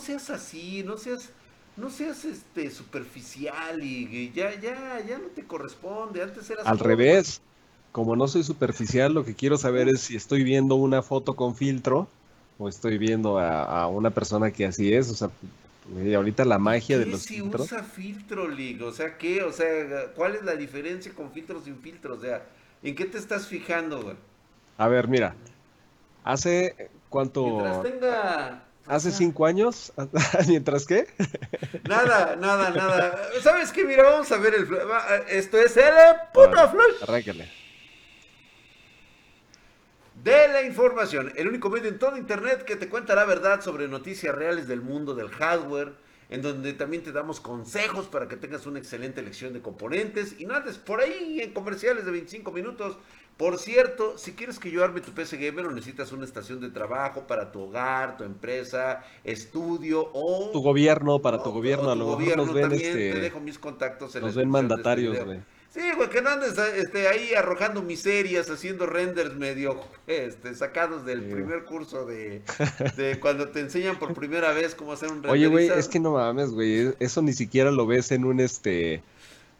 seas así, no seas, no seas este superficial y, ya, ya, ya no te corresponde. Antes eras al revés. Como no soy superficial, lo que quiero saber es si estoy viendo una foto con filtro o estoy viendo a, una persona que así es. O sea, ahorita la magia de los si usa filtro, Lig? O sea, ¿qué? O sea, ¿cuál es la diferencia con filtros sin filtro? O sea, ¿en qué te estás fijando, güey? A ver, mira. Hace cuánto. Mientras tenga. Hace cinco años. ¿Mientras qué? Nada, nada, nada. ¿Sabes qué? Mira, vamos a ver el. Esto es el puto flush. Arráncale de la información, el único medio en todo Internet que te cuenta la verdad sobre noticias reales del mundo del hardware, en donde también te damos consejos para que tengas una excelente elección de componentes y no andes por ahí en comerciales de 25 minutos. Por cierto, si quieres que yo arme tu PC Gamer o necesitas una estación de trabajo para tu hogar, tu empresa, estudio o... Tu gobierno, para tu gobierno, a lo mejor nos ven también, este, Te dejo mis contactos en Nos ven este mandatarios, güey. Sí, güey, que no andes este, ahí arrojando miserias, haciendo renders medio este, sacados del primer curso de, de, cuando te enseñan por primera vez cómo hacer un render. Oye, güey, es que no mames, güey, eso ni siquiera lo ves en un este...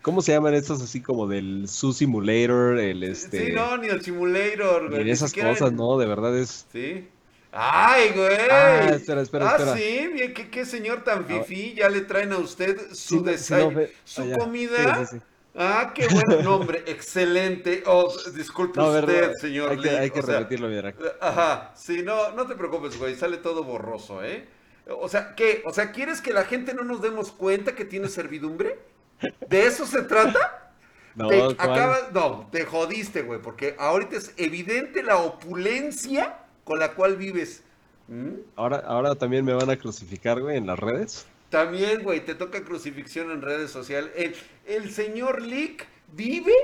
¿Cómo se llaman estos así como del Su Simulator, el este... Sí, no, ni el Simulator, güey. Ni esas cosas, no, de verdad es... Sí. ¡Ay, güey! Ah, espera, espera, ah, sí, bien, ¿qué, qué señor tan fifí, ya le traen a usted su desayuno, su ah, comida... Sí, Ah, qué buen nombre, excelente. Oh, disculpe usted, señor. Hay que, hay que repetirlo bien. Ajá, sí, no, no te preocupes, güey, sale todo borroso, ¿eh? O sea, ¿qué? O sea, ¿quieres que la gente no nos demos cuenta que tiene servidumbre? ¿De eso se trata? No, te acabas, no, te jodiste, güey, porque ahorita es evidente la opulencia con la cual vives. ¿Mm? Ahora, ahora también me van a crucificar, güey, en las redes. También, güey, te toca crucifixión en redes sociales. El, señor Lick vive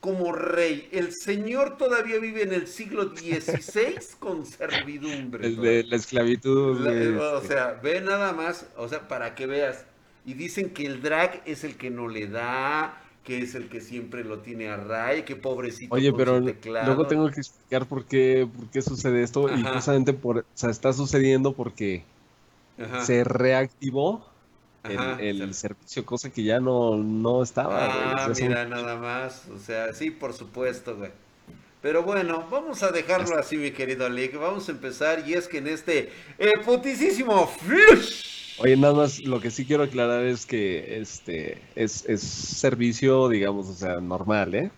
como rey. El señor todavía vive en el siglo XVI con servidumbre. El de la esclavitud. o sea, ve nada más, o sea, para que veas. Y dicen que el drag es el que no le da, que es el que siempre lo tiene a ray, que pobrecito. Oye, pero luego tengo que explicar por qué, por qué sucede esto. Y justamente por, o sea, está sucediendo porque se reactivó el, servicio, cosa que ya no, no estaba. Ah, mira, nada más. O sea, sí, por supuesto, güey. Pero bueno, vamos a dejarlo así, mi querido Lick. Vamos a empezar. Y es que en este eh, putisísimo flush. Oye, nada más, lo que sí quiero aclarar es que este es, es servicio, digamos, o sea, normal, ¿eh?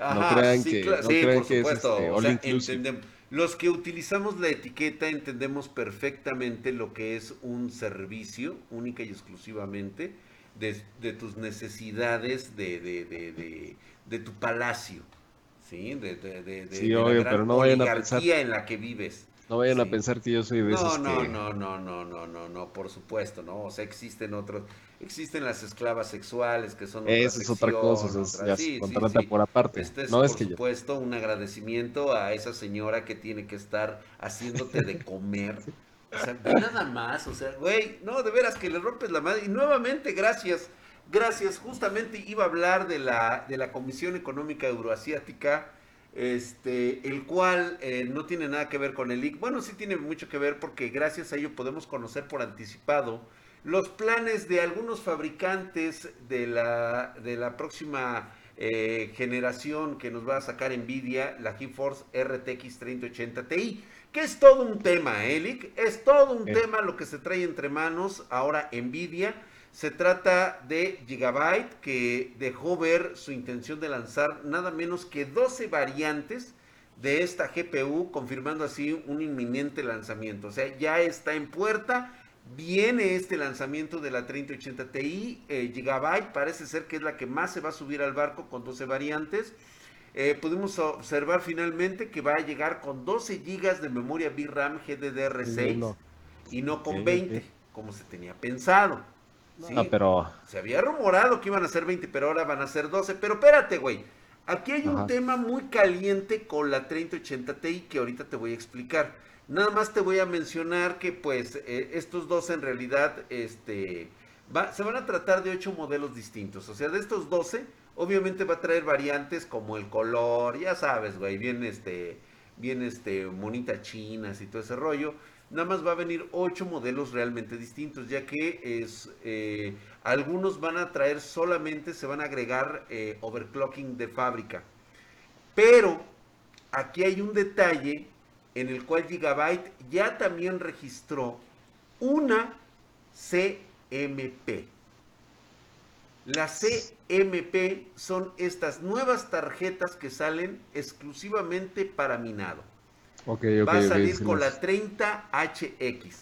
no crean que, no crean que es este, all inclusive. Los que utilizamos la etiqueta entendemos perfectamente lo que es un servicio, única y exclusivamente, de, tus necesidades de, de, de, tu palacio, ¿sí? De, sí, la pero no vayan a pensar, en la que vives. No vayan a pensar que yo soy de esos no, no, no, no, no, no, no, por supuesto, ¿no? O sea, existen otros Existen las esclavas sexuales que son Esa es otra cosa, es, ya se contrata por aparte. Este es, no, por es que supuesto, un agradecimiento a esa señora que tiene que estar haciéndote de comer. O sea, nada más, o sea, güey, no, de veras que le rompes la madre. Y nuevamente, gracias, gracias. Justamente iba a hablar de la, de la Comisión Económica Euroasiática, este, el cual eh, no tiene nada que ver con el IC. Bueno, sí tiene mucho que ver porque gracias a ello podemos conocer por anticipado los planes de algunos fabricantes de la, de la próxima eh, generación que nos va a sacar Nvidia, la GeForce RTX 3080 Ti, que es todo un tema, Elic, ¿eh, es todo un tema lo que se trae entre manos ahora Nvidia. Se trata de Gigabyte, que dejó ver su intención de lanzar nada menos que 12 variantes de esta GPU, confirmando así un inminente lanzamiento. O sea, ya está en puerta Viene este lanzamiento de la 3080 Ti, eh, Gigabyte, parece ser que es la que más se va a subir al barco con 12 variantes. Eh, pudimos observar finalmente que va a llegar con 12 GB de memoria VRAM GDDR6 y no con 20, como se tenía pensado. Ah, pero... Se había rumorado que iban a ser 20, pero ahora van a ser 12. Pero espérate, güey. Aquí hay un tema muy caliente con la 3080 Ti que ahorita te voy a explicar. Nada más te voy a mencionar que pues eh, estos dos en realidad este, se van a tratar de ocho modelos distintos. O sea, de estos 12, obviamente va a traer variantes como el color, ya sabes, güey, bien este, bien este, monita chinas y todo ese rollo. nada más va a venir ocho modelos realmente distintos, ya que es, eh, algunos van a traer solamente, se van a agregar eh, overclocking de fábrica. Pero aquí hay un detalle en el cual Gigabyte ya también registró una CMP. Las CMP son estas nuevas tarjetas que salen exclusivamente para minado. Va a salir con la 30HX.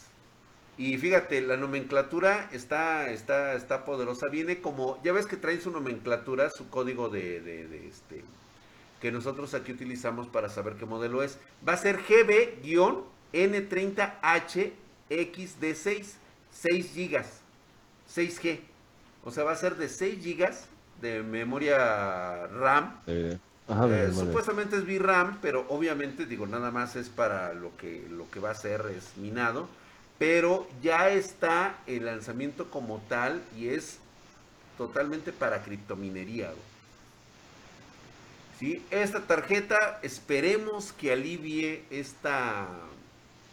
Y fíjate, la nomenclatura está, está, está poderosa. Viene como, ya ves que trae su nomenclatura, su código de, de, este, que nosotros aquí utilizamos para saber qué modelo es. Va a ser GB-N30HXD6, 6 GB, 6G. O sea, va a ser de 6 GB de memoria RAM. Eh, supuestamente es VRAM, pero obviamente digo, nada más es para lo que, lo que va a ser es minado. Pero ya está el lanzamiento como tal y es totalmente para criptominería. ¿Sí? Esta tarjeta esperemos que alivie esta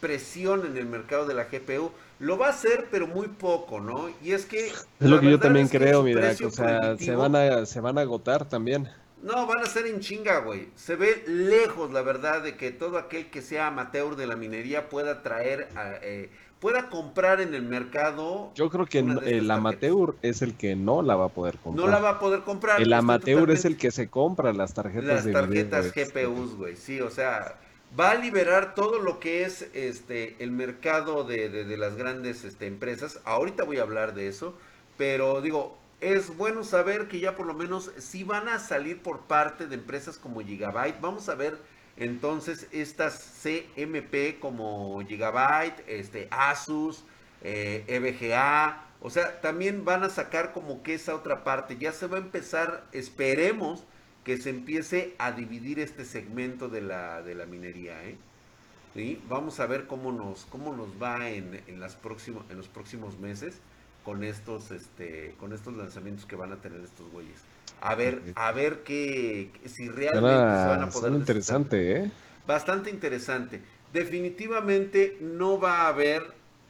presión en el mercado de la GPU. Lo va a hacer, pero muy poco, ¿no? Y es que... Es lo que yo también creo, mira, o sea, se van, a, se van a agotar también. No, van a ser en chinga, güey. Se ve lejos, la verdad, de que todo aquel que sea amateur de la minería pueda traer, eh, pueda comprar en el mercado. Yo creo que el amateur es el que no la va a poder comprar. No la va a poder comprar. El amateur es el que se compra las tarjetas las tarjetas GPUs, güey. Sí, o sea, va a liberar todo lo que es este el mercado de, de las grandes este, empresas. Ahorita voy a hablar de eso, pero digo, es bueno saber que ya por lo menos si van a salir por parte de empresas como Gigabyte. Vamos a ver entonces estas CMP como Gigabyte, este, Asus, eh, EVGA. O sea, también van a sacar como que esa otra parte. Ya se va a empezar, esperemos que se empiece a dividir este segmento de la, de la minería. ¿eh? ¿Sí? Vamos a ver cómo nos, cómo nos va en, en, las próximos, en los próximos meses con estos, este, con estos lanzamientos que van a tener estos güeyes. A ver, a ver qué, si realmente se van a poder. interesante, ¿eh? Bastante interesante. Definitivamente no va a haber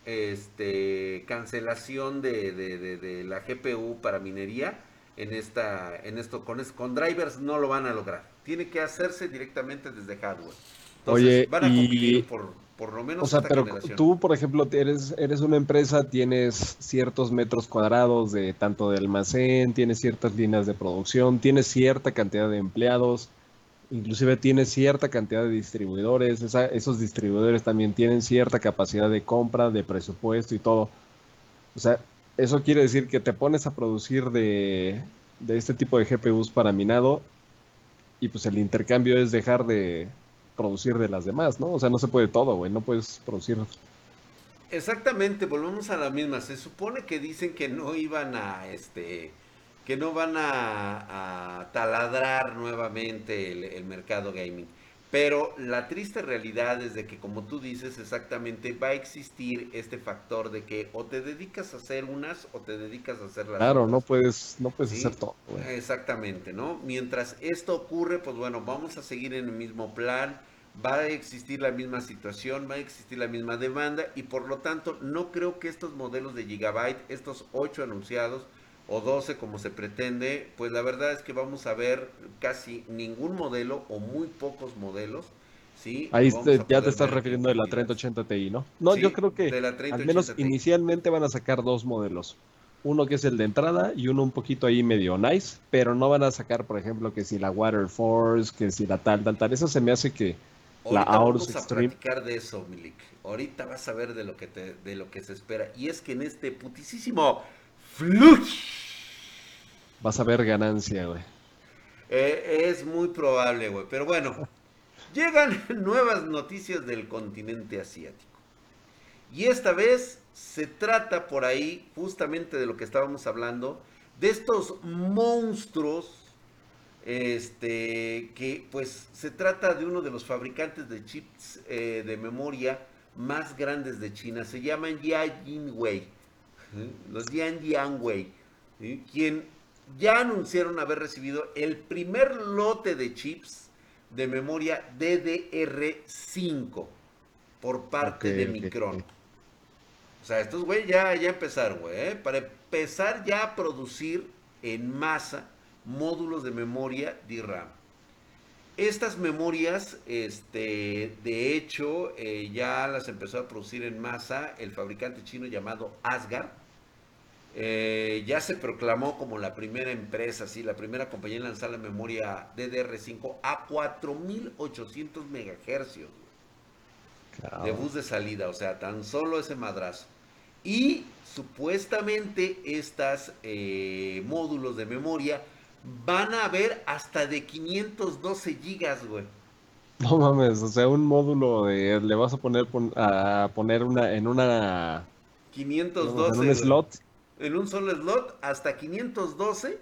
este cancelación de, de, de, la GPU para minería en esta en esto con con drivers no lo van a lograr tiene que hacerse directamente desde hardware Entonces, Oye, van a y... por por lo menos. O sea, pero tú, por ejemplo, eres, eres una empresa, tienes ciertos metros cuadrados de tanto de almacén, tienes ciertas líneas de producción, tienes cierta cantidad de empleados, inclusive tienes cierta cantidad de distribuidores, esos distribuidores también tienen cierta capacidad de compra, de presupuesto y todo. O sea, eso quiere decir que te pones a producir de, de este tipo de GPUs para minado y pues el intercambio es dejar de, producir de las demás, ¿no? O sea, no se puede todo, güey, no puedes producir. Exactamente, volvemos a la misma. Se supone que dicen que no iban a, este, que no van a, taladrar nuevamente el, mercado gaming. Pero la triste realidad es de que, como tú dices, exactamente va a existir este factor de que o te dedicas a hacer unas o te dedicas a hacer las Claro, no puedes, no puedes hacer todo. Exactamente, ¿no? Mientras esto ocurre, pues bueno, vamos a seguir en el mismo plan va a existir la misma situación, va a existir la misma demanda y por lo tanto no creo que estos modelos de Gigabyte, estos 8 anunciados o 12 como se pretende, pues la verdad es que vamos a ver casi ningún modelo o muy pocos modelos. ¿sí? Ahí ya te estás refiriendo de la 3080 Ti, ¿no? No, yo creo que al menos inicialmente van a sacar dos modelos. Uno que es el de entrada y uno un poquito ahí medio nice, pero no van a sacar, por ejemplo, que si la Water Force, que si la tal, tal, tal. Eso se me hace que Ahorita vamos a platicar de eso, Milik. Ahorita vas a ver de lo que te, de lo que se espera. Y es que en este putisísimo fluch vas a ver ganancia, güey. Eh, es muy probable, güey. Pero bueno, llegan nuevas noticias del continente asiático. Y esta vez se trata por ahí justamente de lo que estábamos hablando, de estos monstruos este, que pues se trata de uno de los fabricantes de chips eh, de memoria más grandes de China. Se llaman Yajinwei, ¿eh? los Yan Yanwei, quien ya anunciaron haber recibido el primer lote de chips de memoria DDR5 por parte de Micron. O sea, estos güey ya, ya empezaron, güey, ¿eh? para empezar ya a producir en masa módulos de memoria DRAM. Estas memorias, este, de hecho, eh, ya las empezó a producir en masa el fabricante chino llamado Asgard. Eh, ya se proclamó como la primera empresa, sí, la primera compañía en lanzar la memoria DDR5 a 4800 MHz de bus de salida, o sea, tan solo ese madrazo. Y supuestamente estos eh, módulos de memoria van a haber hasta de 512 gigas, güey. No mames, o sea, un módulo de, le vas a poner a poner una en una 512 en un slot. En un solo slot hasta 512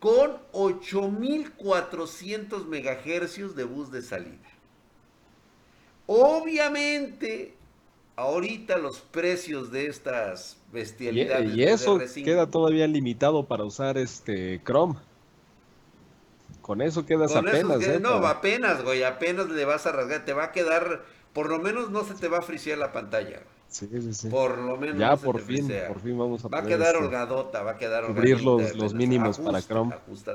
con 8400 megahercios de bus de salida. Obviamente, ahorita los precios de estas bestialidades. Y, eso queda todavía limitado para usar este Chrome. Con eso quedas apenas. ¿eh? no, apenas, güey, apenas le vas a rasgar. Te va a quedar, por lo menos no se te va a frisear la pantalla. Sí, sí, sí. Por lo menos. Ya por fin, por fin vamos a Va a quedar este, holgadota, va a quedar Cubrir los, los mínimos para Chrome.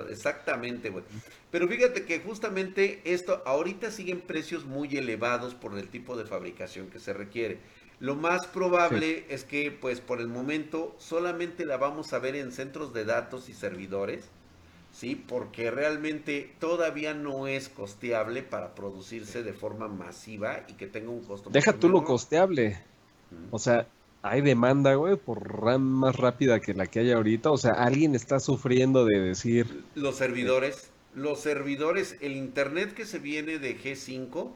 exactamente, güey. Pero fíjate que justamente esto, ahorita siguen precios muy elevados por el tipo de fabricación que se requiere. Lo más probable es que, pues por el momento, solamente la vamos a ver en centros de datos y servidores ¿sí? Porque realmente todavía no es costeable para producirse de forma masiva y que tenga un costo. Deja tú lo costeable. O sea, hay demanda, güey, por RAM más rápida que la que hay ahorita. O sea, alguien está sufriendo de decir... Los servidores, los servidores, el Internet que se viene de G5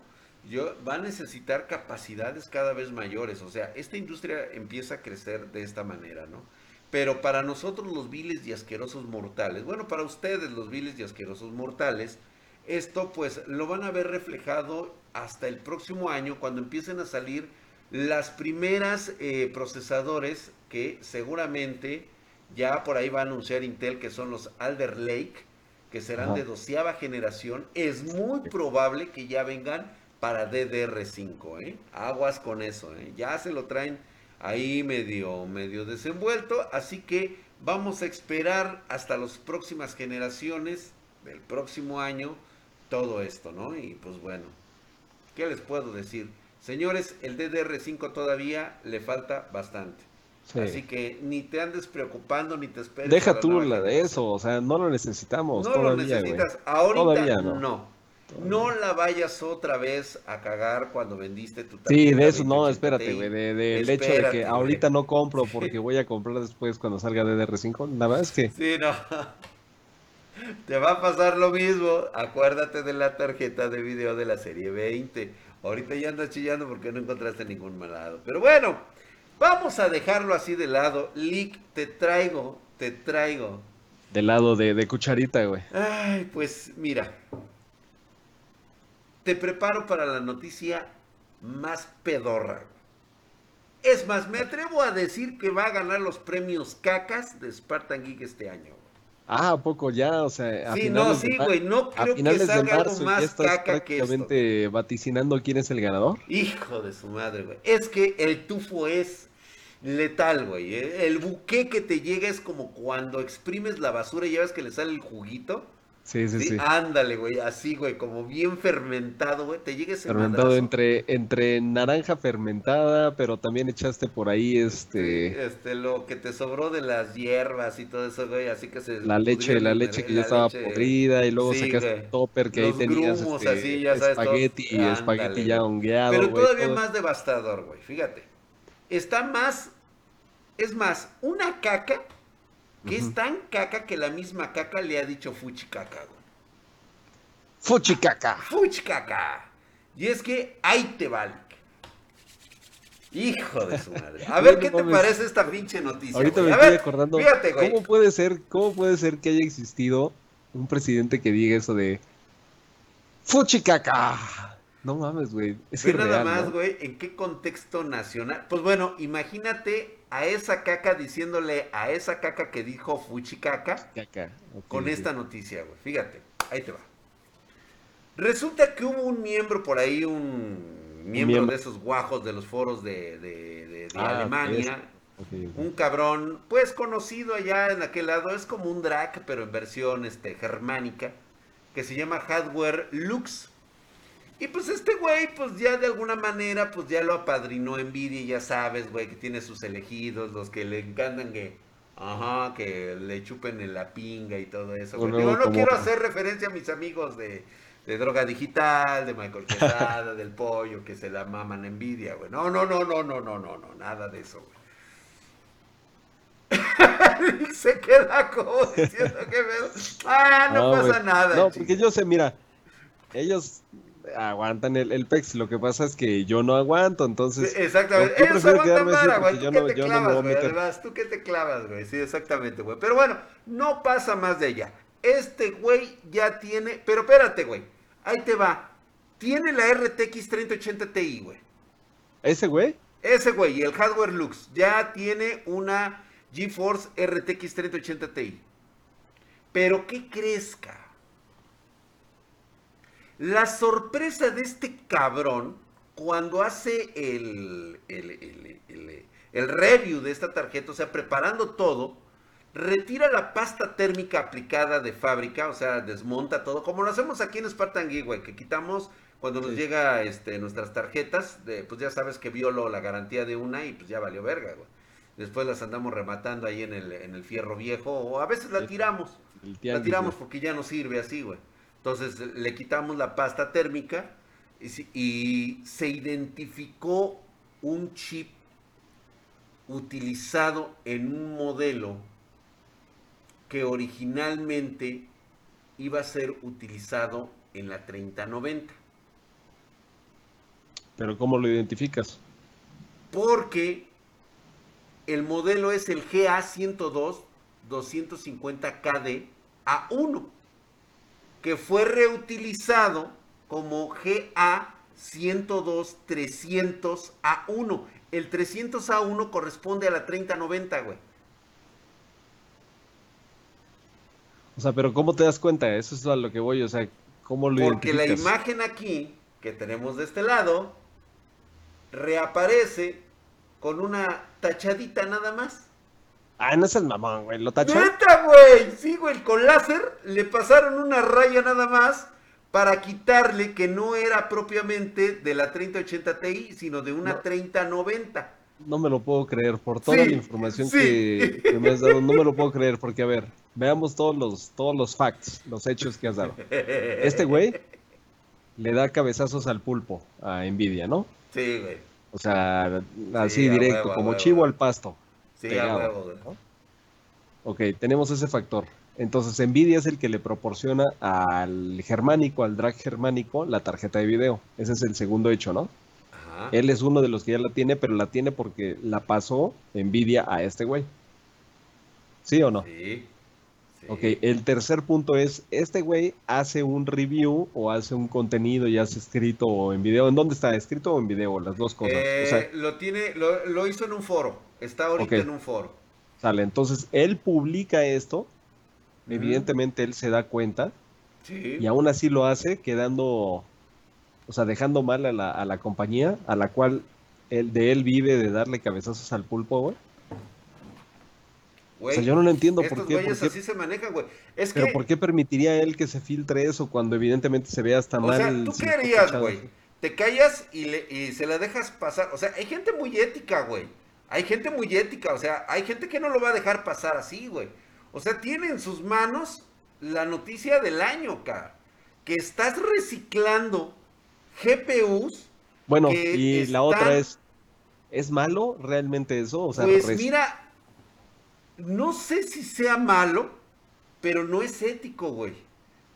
yo, va a necesitar capacidades cada vez mayores. O sea, esta industria empieza a crecer de esta manera, ¿no? Pero para nosotros los viles y asquerosos mortales, bueno, para ustedes los viles y asquerosos mortales, esto pues lo van a ver reflejado hasta el próximo año cuando empiecen a salir las primeras eh, procesadores que seguramente ya por ahí va a anunciar Intel que son los Alder Lake, que serán de doceava generación. Es muy probable que ya vengan para DDR5, ¿eh? Aguas con eso, ¿eh? Ya se lo traen ahí medio, medio desenvuelto. Así que vamos a esperar hasta las próximas generaciones del próximo año todo esto, ¿no? Y pues bueno, ¿qué les puedo decir? Señores, el DDR5 todavía le falta bastante. Así que ni te andes preocupando ni te esperes. Deja tú la de eso, o sea, no lo necesitamos. No lo necesitas. Ahorita no. No la vayas otra vez a cagar cuando vendiste tu tarjeta. Sí, de eso no, espérate, güey. del hecho de que ahorita no compro porque voy a comprar después cuando salga DDR5. Nada más que. Sí, no. Te va a pasar lo mismo. Acuérdate de la tarjeta de video de la serie 20. Ahorita ya andas chillando porque no encontraste ningún malado. Pero bueno, vamos a dejarlo así de lado. Lick, te traigo, te traigo. De lado de, de cucharita, güey. Ay, pues mira te preparo para la noticia más pedorra. Es más, me atrevo a decir que va a ganar los premios cacas de Spartan Geek este año. Ah, ¿a poco ya? O sea, a sí, no, sí, güey, no creo que salga algo más caca que esto. vaticinando quién es el ganador? Hijo de su madre, güey. Es que el tufo es letal, güey. ¿eh? El buque que te llega es como cuando exprimes la basura y ya ves que le sale el juguito. Sí, sí, sí. Ándale, güey, así, güey, como bien fermentado, güey, te llegue ese Fermentado entre, entre naranja fermentada, pero también echaste por ahí este... este, lo que te sobró de las hierbas y todo eso, güey, así que se... La leche, la leche que ya estaba podrida y luego sacaste el topper que ahí tenías grumos, este, así, ya sabes, espagueti, espagueti ya hongueado, Pero todavía más devastador, güey, fíjate. Está más, es más, una caca que es tan caca que la misma caca le ha dicho fuchi caca, güey. Fuchi caca. Fuchi caca. Y es que ahí te vale. Hijo de su madre. A ver qué te parece esta pinche noticia. Ahorita me estoy acordando. Fíjate, güey. ¿Cómo puede ser, cómo puede ser que haya existido un presidente que diga eso de Fuchi caca? No mames, güey. Es que nada más, güey, ¿en qué contexto nacional? Pues bueno, imagínate a esa caca diciéndole a esa caca que dijo Fuchicaca caca. con esta noticia, güey. Fíjate, ahí te va. Resulta que hubo un miembro por ahí, un miembro, de esos guajos de los foros de, ah, Alemania. Un cabrón, pues conocido allá en aquel lado, es como un drag, pero en versión este, germánica, que se llama Hardware Lux. Y pues este güey, pues ya de alguna manera, pues ya lo apadrinó Nvidia, ya sabes, güey, que tiene sus elegidos, los que le encantan que, ajá, que le chupen en la pinga y todo eso. Yo no quiero hacer referencia a mis amigos de, de droga digital, de Michael Quesada, del pollo, que se la maman Nvidia, güey. No, no, no, no, no, no, no, no, nada de eso, güey. se queda como diciendo que Ah, no, pasa nada. No, porque yo sé, mira, ellos aguantan el, el PEX, lo que pasa es que yo no aguanto, entonces... Exactamente, ellos aguantan vara, güey, tú que te clavas, güey, además, tú que te clavas, güey, sí, exactamente, güey, pero bueno, no pasa más de ella, este güey ya tiene, pero espérate, güey, ahí te va, tiene la RTX 3080 Ti, güey. ¿Ese güey? Ese güey, y el hardware Lux, ya tiene una GeForce RTX 3080 Ti. Pero ¿qué crezca? La sorpresa de este cabrón cuando hace el, el, el, review de esta tarjeta, o sea, preparando todo, retira la pasta térmica aplicada de fábrica, o sea, desmonta todo, como lo hacemos aquí en Spartan güey, que quitamos cuando nos llega este, nuestras tarjetas, de, pues ya sabes que violo la garantía de una y pues ya valió verga, güey. Después las andamos rematando ahí en el, en el fierro viejo o a veces la tiramos. La tiramos porque ya no sirve así, güey. Entonces le quitamos la pasta térmica y, se identificó un chip utilizado en un modelo que originalmente iba a ser utilizado en la 3090. ¿Pero cómo lo identificas? Porque el modelo es el GA102 250KD A1, que fue reutilizado como GA102 300 A1. El 300 A1 corresponde a la 3090, güey. O sea, pero ¿cómo te das cuenta? Eso es a lo que voy, o sea, ¿cómo lo Porque la imagen aquí que tenemos de este lado reaparece con una tachadita nada más. Ah, no es el mamón, güey, lo tachó. ¡Neta, güey! Sí, güey, con láser le pasaron una raya nada más para quitarle que no era propiamente de la 3080 Ti, sino de una 3090. No me lo puedo creer, por toda la información que, me has dado, no me lo puedo creer, porque a ver, veamos todos los, todos los facts, los hechos que has dado. Este güey le da cabezazos al pulpo a Nvidia, ¿no? Sí, güey. O sea, así directo, como chivo al pasto. Sí, a huevo, Ok, tenemos ese factor. Entonces, Nvidia es el que le proporciona al germánico, al drag germánico, la tarjeta de video. Ese es el segundo hecho, ¿no? Ajá. Él es uno de los que ya la tiene, pero la tiene porque la pasó Nvidia a este güey. ¿Sí o no? Sí. Ok, el tercer punto es, este güey hace un review o hace un contenido, ya hace escrito o en video. ¿En dónde está? ¿Escrito o en video? Las dos cosas. Eh, lo tiene, lo, hizo en un foro. Está ahorita en un foro. Sale, entonces él publica esto. Evidentemente él se da cuenta. Sí. Y aún así lo hace quedando, o sea, dejando mal a la, a la compañía a la cual él, de él vive de darle cabezazos al pulpo, güey o sea, yo no lo entiendo por qué. Por qué así se manejan, güey. Es Pero ¿por qué permitiría él que se filtre eso cuando evidentemente se ve hasta mal? O sea, ¿tú qué harías, güey? Te callas y, le, y se la dejas pasar. O sea, hay gente muy ética, güey. Hay gente muy ética. O sea, hay gente que no lo va a dejar pasar así, güey. O sea, tiene en sus manos la noticia del año, cara. Que estás reciclando GPUs. Bueno, y la otra es, ¿es malo realmente eso? O sea, pues mira, no sé si sea malo, pero no es ético, güey.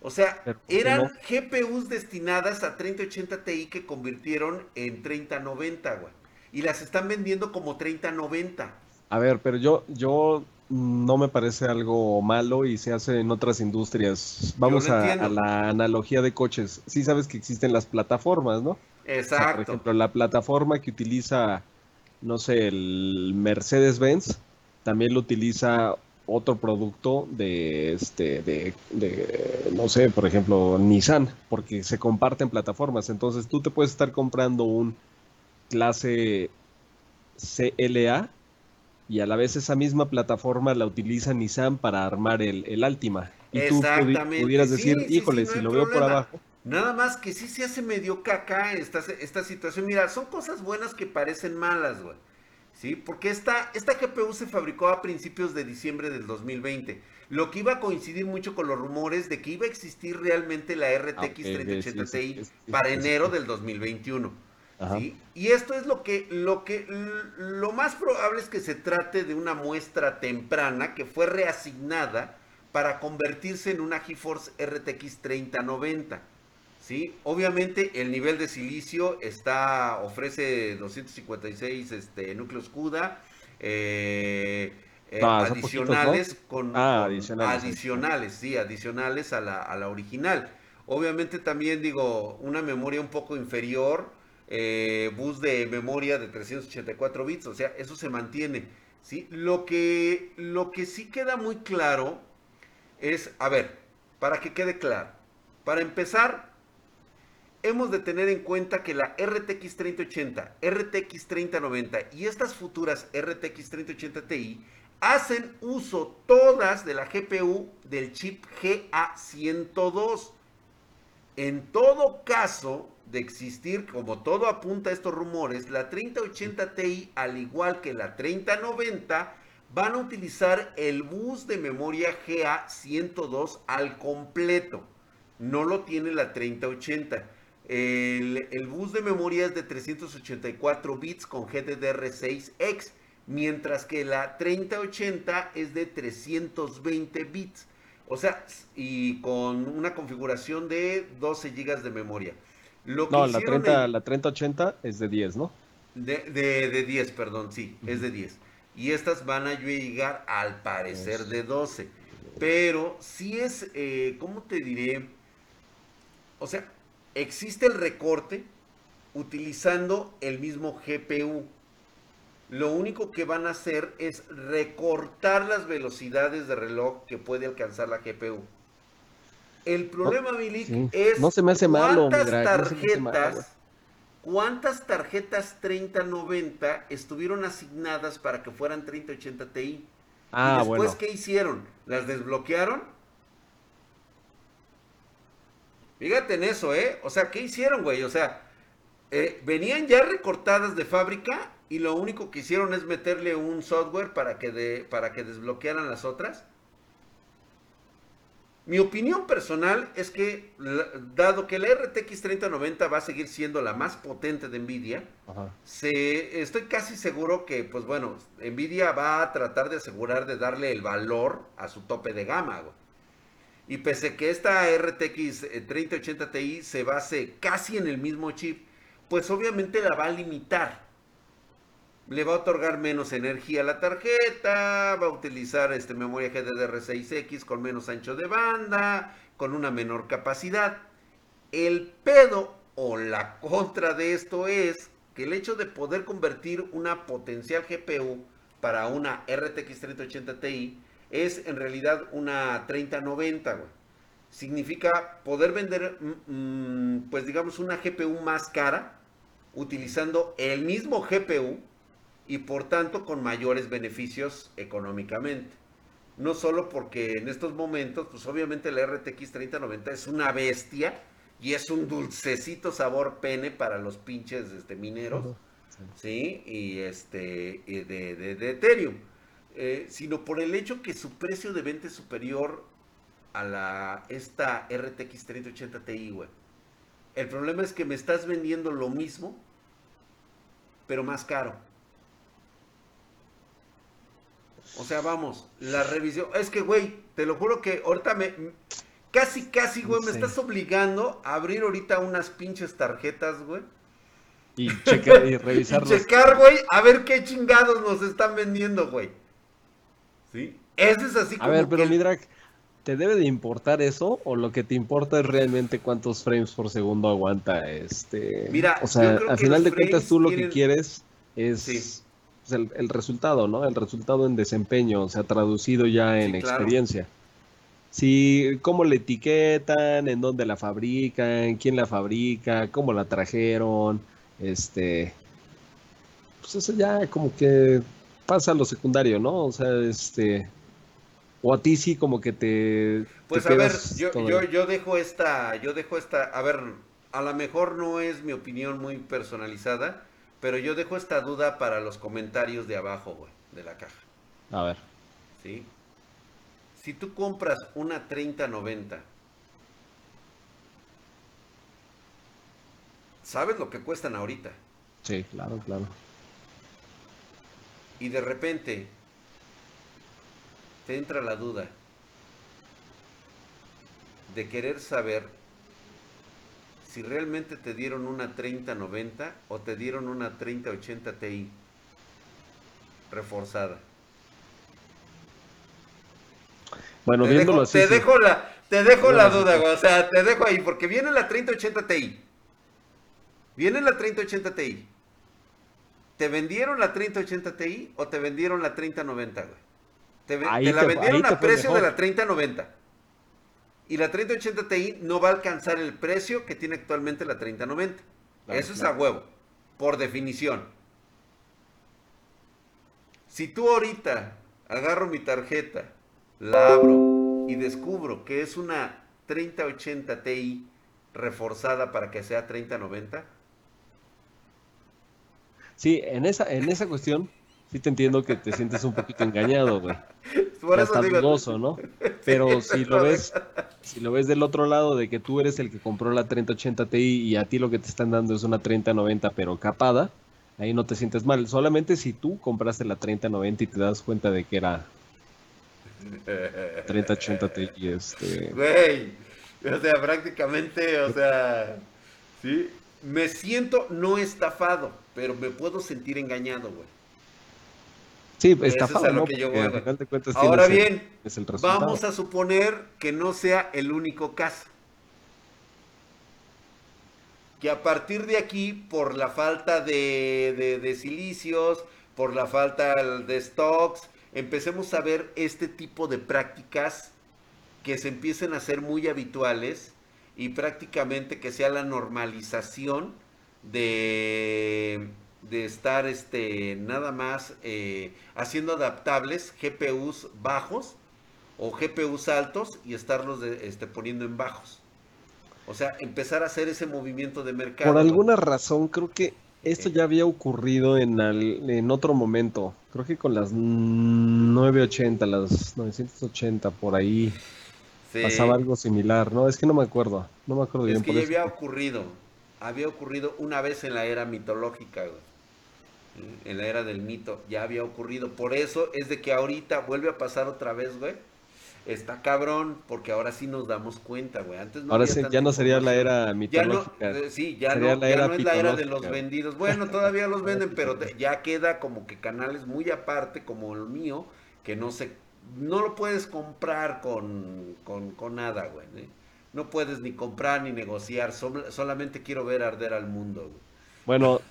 O sea, eran GPUs destinadas a 3080 Ti que convirtieron en 3090, güey. Y las están vendiendo como 3090. A ver, pero yo, yo no me parece algo malo y se hace en otras industrias. Vamos a, la analogía de coches. Sí sabes que existen las plataformas, ¿no? Exacto. por ejemplo, la plataforma que utiliza, no sé, el Mercedes-Benz también lo utiliza otro producto de este de, no sé por ejemplo Nissan porque se comparten plataformas entonces tú te puedes estar comprando un clase CLA y a la vez esa misma plataforma la utiliza Nissan para armar el, el Altima y tú pudieras decir híjole si lo veo por abajo Nada más que sí se hace medio caca esta, esta situación. Mira, son cosas buenas que parecen malas, güey. ¿sí? Porque esta, esta GPU se fabricó a principios de diciembre del 2020, lo que iba a coincidir mucho con los rumores de que iba a existir realmente la RTX 3080 Ti para enero del 2021. ¿Sí? Y esto es lo que, lo que, lo más probable es que se trate de una muestra temprana que fue reasignada para convertirse en una GeForce RTX 3090. ¿sí? Obviamente el nivel de silicio está, ofrece 256 este, núcleos CUDA, eh, eh, ah, adicionales, con, ah, adicionales, sí, adicionales a la, a la, original. Obviamente también digo, una memoria un poco inferior, eh, bus de memoria de 384 bits, o sea, eso se mantiene, ¿sí? Lo que, lo que sí queda muy claro es, a ver, para que quede claro, para empezar, hemos de tener en cuenta que la RTX 3080, RTX 3090 y estas futuras RTX 3080 Ti hacen uso todas de la GPU del chip GA102. En todo caso de existir, como todo apunta a estos rumores, la 3080 Ti, al igual que la 3090, van a utilizar el bus de memoria GA102 al completo. No lo tiene la 3080. El, bus de memoria es de 384 bits con GDDR6X, mientras que la 3080 es de 320 bits. O sea, y con una configuración de 12 GB de memoria. No, la, 30, la 3080 es de 10, ¿no? De, de, 10, perdón, sí, es de 10. Y estas van a llegar al parecer de 12. Pero si es, eh, ¿cómo te diré? O sea, existe el recorte utilizando el mismo GPU. Lo único que van a hacer es recortar las velocidades de reloj que puede alcanzar la GPU. El problema, Milik, es no se me hace malo, cuántas tarjetas, cuántas tarjetas 3090 estuvieron asignadas para que fueran 3080 Ti. Ah, y después, ¿qué hicieron? ¿Las desbloquearon? Fíjate en eso, ¿eh? O sea, ¿qué hicieron, güey? O sea, eh, venían ya recortadas de fábrica y lo único que hicieron es meterle un software para que, de, para que desbloquearan las otras. Mi opinión personal es que, dado que la RTX 3090 va a seguir siendo la más potente de Nvidia, Se, estoy casi seguro que, pues bueno, Nvidia va a tratar de asegurar de darle el valor a su tope de gama, güey. Y pese que esta RTX 3080 eh, Ti se base casi en el mismo chip, pues obviamente la va a limitar. Le va a otorgar menos energía a la tarjeta, va a utilizar este memoria GDDR6X con menos ancho de banda, con una menor capacidad. El pedo o la contra de esto es que el hecho de poder convertir una potencial GPU para una RTX 3080 Ti es en realidad una 3090, güey. Significa poder vender, mm, mm, pues digamos, una GPU más cara utilizando el mismo GPU y por tanto con mayores beneficios económicamente. No solo porque en estos momentos, pues obviamente la RTX 3090 es una bestia y es un dulcecito sabor pene para los pinches este, mineros, ¿sí? Y este, de, de, de Ethereum. Eh, sino por el hecho que su precio de venta es superior a la esta RTX 3080 Ti, güey. El problema es que me estás vendiendo lo mismo, pero más caro. O sea, vamos, la revisión. Es que, güey, te lo juro que ahorita me. Casi, casi, güey, me estás obligando a abrir ahorita unas pinches tarjetas, güey. Y checar y revisar. checar, güey, a ver qué chingados nos están vendiendo, güey. ¿Sí? Ese es así como. A ver, pero Midrak, ¿te debe de importar eso? ¿O lo que te importa es realmente cuántos frames por segundo aguanta este? Mira, o sea, al final de cuentas tú lo que quieres es pues, el, resultado, ¿no? El resultado en desempeño, o sea, traducido ya en experiencia. Sí, cómo le etiquetan, en dónde la fabrican, quién la fabrica, cómo la trajeron, este, pues eso ya como que pasa a lo secundario, ¿no? O sea, este, o a ti sí como que te... Pues a ver, yo, yo, yo dejo esta, yo dejo esta, a ver, a lo mejor no es mi opinión muy personalizada, pero yo dejo esta duda para los comentarios de abajo, güey, de la caja. A ver. ¿Sí? Si tú compras una 3090, ¿sabes lo que cuestan ahorita? Sí, claro, claro. Y de repente te entra la duda de querer saber si realmente te dieron una 3090 o te dieron una 3080 Ti reforzada. Bueno, te viéndolo dejo, así. Te dejo la, te dejo la duda, o sea, te dejo ahí, porque viene la 3080 Ti. Viene la 3080 Ti. ¿Te vendieron la 3080 Ti o te vendieron la 3090, güey? Te, la vendieron a precio de la 3090 y la 3080 Ti no va a alcanzar el precio que tiene actualmente la 3090. Eso es a huevo, por definición. Si tú ahorita agarro mi tarjeta, la abro y descubro que es una 3080 Ti reforzada para que sea 3090. Sí, en esa, en esa cuestión sí te entiendo que te sientes un poquito engañado, güey. Por eso dudoso, ¿no? Pero si lo ves, si lo ves del otro lado de que tú eres el que compró la 3080 Ti y a ti lo que te están dando es una 3090 pero capada, ahí no te sientes mal. Solamente si tú compraste la 3090 y te das cuenta de que era 3080 Ti, este. Güey, o sea, prácticamente, o sea, sí, me siento no estafado, pero me puedo sentir engañado, güey. Sí, está ¿no? Ahora bien, vamos a suponer que no sea el único caso. Que a partir de aquí, por la falta de, de silicios, por la falta de stocks, empecemos a ver este tipo de prácticas que se empiecen a ser muy habituales y prácticamente que sea la normalización de, de estar este, nada más eh, haciendo adaptables GPUs bajos o GPUs altos y estarlos este, poniendo en bajos. O sea, empezar a hacer ese movimiento de mercado. Por alguna razón, creo que esto ya había ocurrido en, en otro momento. Creo que con las 980, las 980, por ahí pasaba algo similar. No, es que no me acuerdo. No me acuerdo es bien. Es que ya había ocurrido. Había ocurrido una vez en la era mitológica, en la era del mito, ya había ocurrido. Por eso es de que ahorita vuelve a pasar otra vez, güey. Está cabrón, porque ahora sí nos damos cuenta, güey. Antes no ahora sí, ya no sería la era mitológica. Ya no, eh, sí, ya no, ya no es la era de los vendidos. Bueno, todavía los venden, pero ya queda como que canales muy aparte, como el mío, que no se, no lo puedes comprar con, con, con nada, güey. ¿eh? No puedes ni comprar ni negociar, solamente quiero ver arder al mundo, güey. Bueno,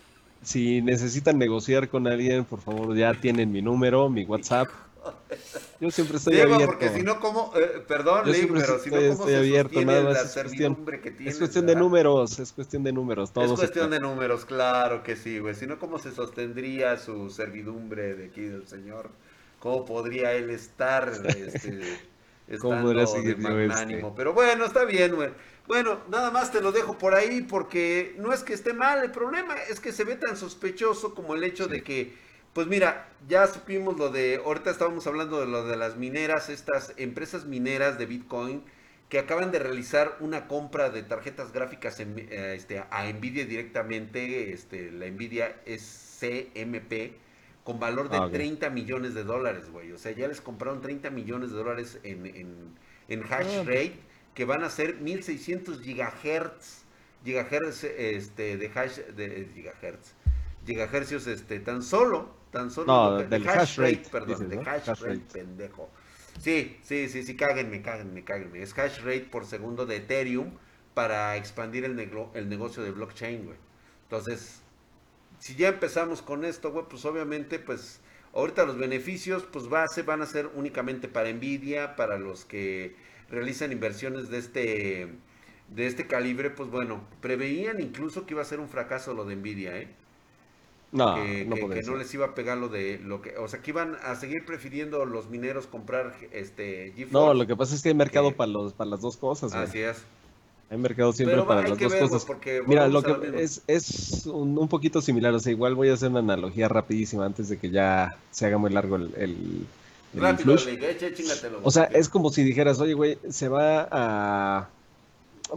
si necesitan negociar con alguien, por favor, ya tienen mi número, mi WhatsApp. Yo siempre estoy abierto. porque si no, como, eh, perdón, Lee, pero si no, ¿cómo se abierto, nada más la servidumbre que tienes? Es cuestión de números, es cuestión de números. Todo es cuestión de números, claro que sí, güey. Si no, ¿cómo se sostendría su servidumbre de aquí del señor? ¿Cómo podría él estar este, estando de este? magnánimo? Pero bueno, está bien, güey. Bueno, nada más te lo dejo por ahí porque no es que esté mal, el problema es que se ve tan sospechoso como el hecho de que, pues mira, ya supimos lo de, ahorita estábamos hablando de lo de las mineras, estas empresas mineras de Bitcoin que acaban de realizar una compra de tarjetas gráficas en, eh, este, a Nvidia directamente, este, la Nvidia es CMP, con valor de 30 ah, millones de dólares, güey. O sea, ya les compraron 30 millones de dólares en, en, en hash rate que van a ser 1600 gigahertz, gigahertz este, de hash, de gigahertz, gigahercios este, tan solo, tan solo, no, del hash, rate, perdón, de hash, rate, pendejo. Sí, sí, sí, sí, cáguenme, cáguenme, cáguenme. Es hash rate por segundo de Ethereum para expandir el, el negocio de blockchain, güey. Entonces, si ya empezamos con esto, güey, pues obviamente, pues ahorita los beneficios, pues va a ser, van a ser únicamente para Nvidia, para los que realizan inversiones de este, de este calibre, pues bueno, preveían incluso que iba a ser un fracaso lo de Nvidia, ¿eh? No, que, no, que, no les iba a pegar lo de lo que, o sea, que iban a seguir prefiriendo los mineros comprar este GeForce. No, lo que pasa es que hay mercado para los para las dos cosas. Así es. Hay mercado siempre para las dos cosas. Mira, lo que es, es un, poquito similar, o sea, igual voy a hacer una analogía rapidísima antes de que ya se haga muy largo el, el, Rápido, O sea, es como si dijeras, oye, güey, se va a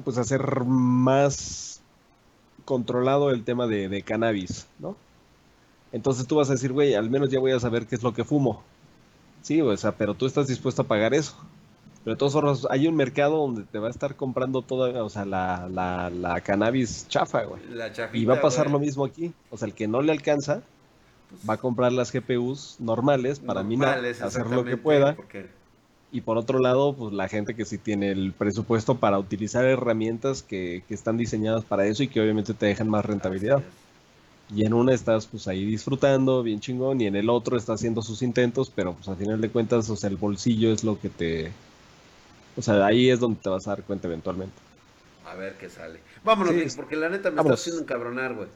pues hacer más controlado el tema de, de cannabis, ¿no? Entonces tú vas a decir, güey, al menos ya voy a saber qué es lo que fumo. Sí, o sea, pero tú estás dispuesto a pagar eso. Pero de todos hay un mercado donde te va a estar comprando toda, o sea, la, la, la cannabis chafa, güey. La y va a pasar lo mismo aquí. O sea, el que no le alcanza, va a comprar las GPUs normales para minar, hacer lo que pueda. Y por otro lado, pues la gente que sí tiene el presupuesto para utilizar herramientas que, que están diseñadas para eso y que obviamente te dejan más rentabilidad. Y en una estás pues ahí disfrutando, bien chingón, y en el otro estás haciendo sus intentos, pero pues al final de cuentas, o sea, el bolsillo es lo que te... O sea, ahí es donde te vas a dar cuenta eventualmente. A ver qué sale. Vámonos, porque la neta me está haciendo encabronar, güey.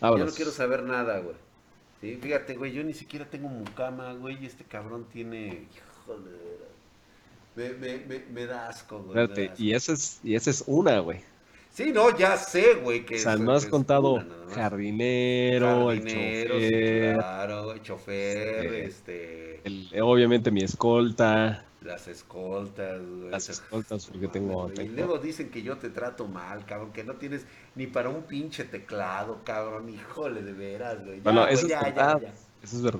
Yo no quiero saber nada, güey. Sí, fíjate, güey, yo ni siquiera tengo mucama, güey, y este cabrón tiene... Híjole, me, me, me, me da asco, güey. Espérate, y esa es, y esa es una, güey. Sí, no, ya sé, güey. Que o sea, no has contado jardinero, el chofer. claro, el chofer, este... obviamente mi escolta. Las escoltas, güey. Las escoltas, porque tengo, Y luego dicen que yo te trato mal, cabrón, que no tienes ni para un pinche teclado, cabrón. Híjole, de veras, güey. bueno, eso es verdad. Eso es verdad.